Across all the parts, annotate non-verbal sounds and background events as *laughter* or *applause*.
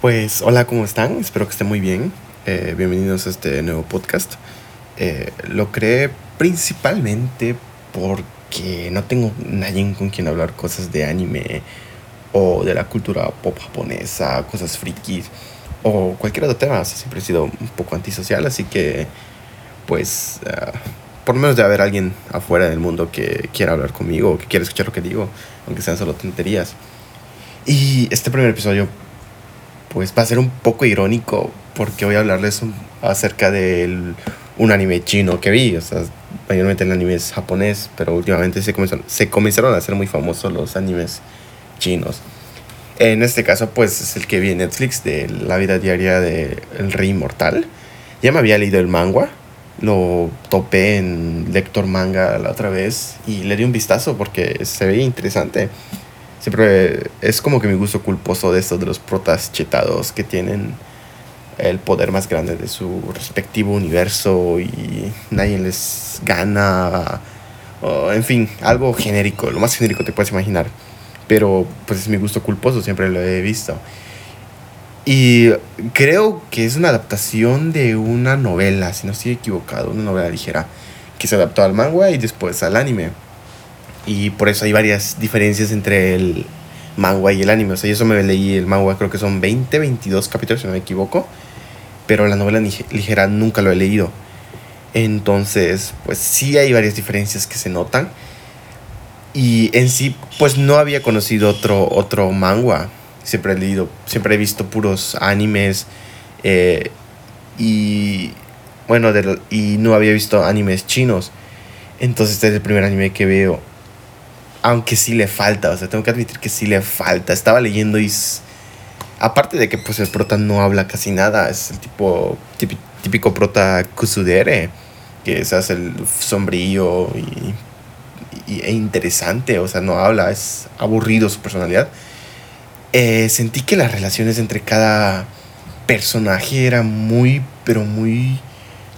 Pues hola, ¿cómo están? Espero que estén muy bien. Eh, bienvenidos a este nuevo podcast. Eh, lo creé principalmente porque no tengo nadie con quien hablar cosas de anime o de la cultura pop japonesa, cosas frikis o cualquier otro tema. siempre he sido un poco antisocial, así que pues uh, por lo menos debe haber alguien afuera del mundo que quiera hablar conmigo o que quiera escuchar lo que digo, aunque sean solo tonterías. Y este primer episodio pues va a ser un poco irónico porque voy a hablarles acerca de un anime chino que vi. O sea, mayormente el anime es japonés, pero últimamente se, se comenzaron a hacer muy famosos los animes chinos. En este caso, pues es el que vi en Netflix de la vida diaria del el rey inmortal. Ya me había leído el manga, lo topé en Lector Manga la otra vez y le di un vistazo porque se veía interesante siempre es como que mi gusto culposo de estos de los protas chetados que tienen el poder más grande de su respectivo universo y nadie les gana. en fin, algo genérico, lo más genérico te puedes imaginar. Pero pues es mi gusto culposo, siempre lo he visto. Y creo que es una adaptación de una novela, si no estoy equivocado, una novela ligera, que se adaptó al manga y después al anime. Y por eso hay varias diferencias entre el manga y el anime. O sea, yo eso me leí el manga, creo que son 20, 22 capítulos, si no me equivoco. Pero la novela ligera nunca lo he leído. Entonces, pues sí hay varias diferencias que se notan. Y en sí, pues no había conocido otro, otro manga. Siempre he leído, siempre he visto puros animes. Eh, y bueno, y no había visto animes chinos. Entonces este es el primer anime que veo aunque sí le falta, o sea, tengo que admitir que sí le falta. Estaba leyendo y aparte de que pues el prota no habla casi nada, es el tipo típico prota kusudere, que se hace el sombrío y, e interesante, o sea, no habla, es aburrido su personalidad. Eh, sentí que las relaciones entre cada personaje eran muy, pero muy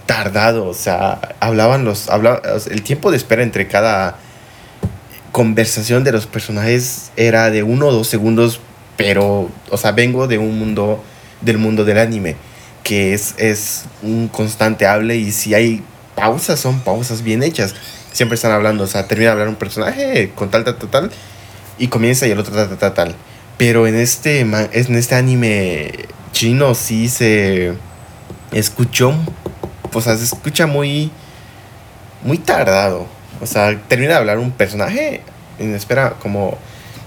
tardado, o sea, hablaban los, hablaba, el tiempo de espera entre cada conversación de los personajes era de uno o dos segundos, pero, o sea, vengo de un mundo, del mundo del anime, que es, es un constante hable y si hay pausas, son pausas bien hechas. Siempre están hablando, o sea, termina de hablar un personaje con tal, tal, tal, tal, y comienza y el otro tal, tal, tal, tal. Pero en este, en este anime chino sí se escuchó, o sea, se escucha muy, muy tardado o sea, termina de hablar un personaje y espera como,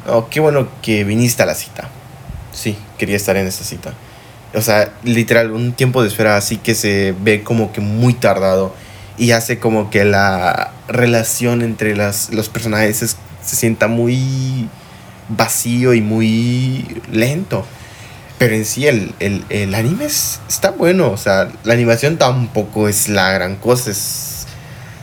oh, qué bueno que viniste a la cita. Sí, quería estar en esa cita. O sea, literal, un tiempo de espera así que se ve como que muy tardado y hace como que la relación entre las, los personajes se sienta muy vacío y muy lento. Pero en sí el, el, el anime está bueno, o sea, la animación tampoco es la gran cosa, es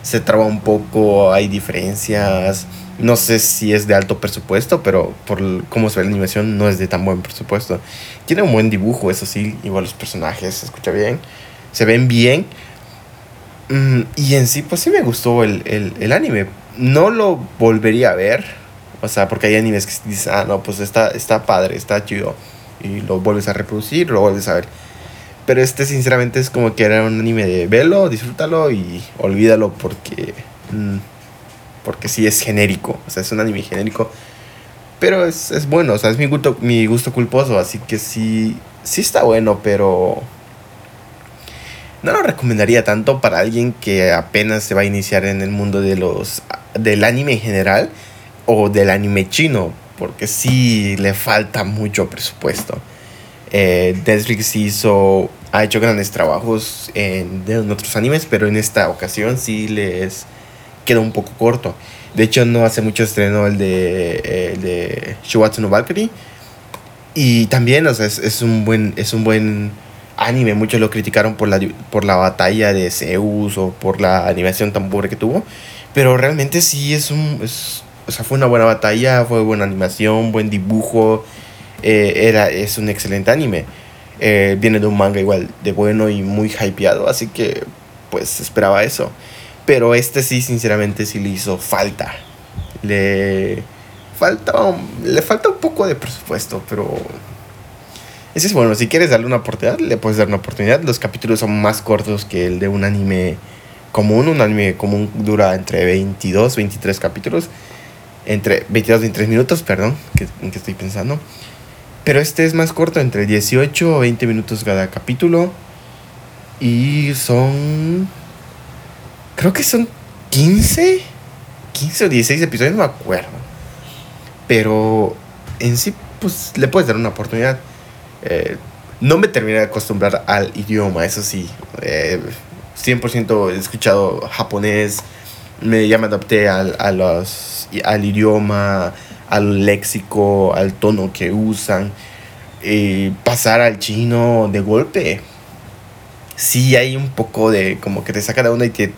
se traba un poco, hay diferencias. No sé si es de alto presupuesto, pero por cómo se ve la animación no es de tan buen presupuesto. Tiene un buen dibujo, eso sí, igual los personajes se escucha bien, se ven bien. Mm, y en sí, pues sí me gustó el, el, anime. No lo volvería a ver, o sea, porque hay animes que dicen, ah, no, pues está, está padre, está chido. Y lo vuelves a reproducir, lo vuelves a ver. Pero este sinceramente es como que era un anime de velo, disfrútalo y olvídalo porque... Mm, porque sí es genérico. O sea, es un anime genérico. Pero es, es bueno, o sea, es mi gusto, mi gusto culposo. Así que sí, sí está bueno, pero... No lo recomendaría tanto para alguien que apenas se va a iniciar en el mundo de los, del anime en general o del anime chino. Porque sí le falta mucho presupuesto. Eh, Netflix hizo, ha hecho grandes trabajos en, otros animes, pero en esta ocasión sí les quedó un poco corto. De hecho, no hace mucho estrenó el de, el de no Valkyrie. Y también, o sea, es, un buen, es un buen anime. Muchos lo criticaron por la, por la batalla de Zeus o por la animación tan pobre que tuvo. Pero realmente sí es un... o sea, fue una buena batalla, fue buena animación, buen dibujo. Eh, era, es un excelente anime. Eh, viene de un manga igual de bueno y muy hypeado, así que pues esperaba eso. Pero este sí, sinceramente, sí le hizo falta. Le falta, le falta un poco de presupuesto, pero Ese es bueno, si quieres darle una oportunidad, le puedes dar una oportunidad. Los capítulos son más cortos que el de un anime común. Un anime común dura entre 22, 23 capítulos. Entre 22, 23 minutos, perdón, que, que estoy pensando. Pero este es más corto, entre 18 o 20 minutos cada capítulo. Y son... Creo que son 15. 15 o 16 episodios, no me acuerdo. Pero en sí, pues le puedes dar una oportunidad. Eh, no me terminé de acostumbrar al idioma, eso sí. Eh, 100% he escuchado japonés. Me, ya me adapté al, a los, al idioma, al léxico, al tono que usan. Eh, pasar al chino de golpe. Sí hay un poco de como que te saca de onda y te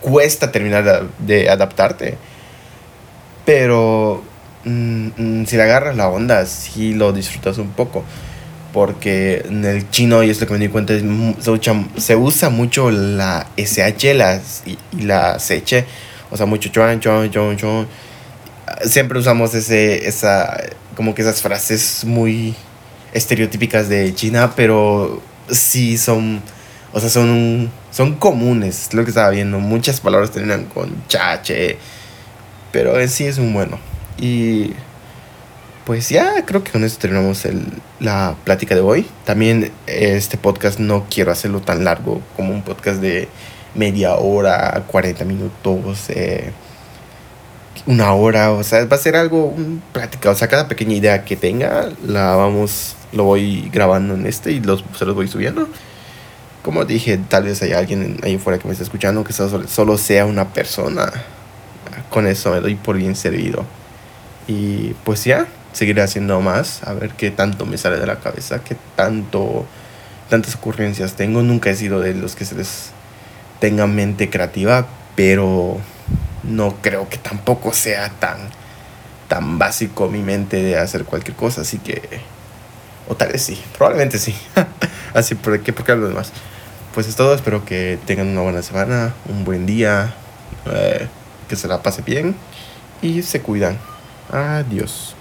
cuesta terminar de, adaptarte. Pero mm, mm, si le agarras la onda, sí lo disfrutas un poco. Porque en el chino, y es lo que me di cuenta, se usa, mucho la SH la, y, la CH. O sea, mucho chuan, chuan, chuan, chuan. Siempre usamos ese, esa, como que esas frases muy estereotípicas de China, pero sí son o sea, son, son comunes, lo que estaba viendo. Muchas palabras terminan con chache, pero en sí es un bueno. Y pues ya creo que con esto terminamos el, la plática de hoy. También este podcast no quiero hacerlo tan largo como un podcast de media hora, 40 minutos, eh, una hora. O sea, va a ser algo, un plática. O sea, cada pequeña idea que tenga, la vamos, lo voy grabando en este y los, se los voy subiendo como dije, tal vez hay alguien ahí fuera que me esté escuchando que solo, sea una persona. Con eso me doy por bien servido. Y pues ya, seguiré haciendo más, a ver qué tanto me sale de la cabeza, qué tanto, tantas ocurrencias tengo. Nunca he sido de los que se les tenga mente creativa, pero no creo que tampoco sea tan, tan básico mi mente de hacer cualquier cosa, así que... O tal vez sí, probablemente sí. *laughs* así, ¿por qué? Hablo de más pues es todo. Espero que tengan una buena semana, un buen día, eh, que se la pase bien y se cuidan. Adiós.